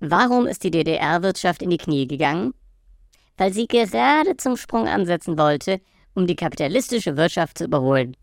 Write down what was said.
Warum ist die DDR-Wirtschaft in die Knie gegangen? Weil sie gerade zum Sprung ansetzen wollte, um die kapitalistische Wirtschaft zu überholen.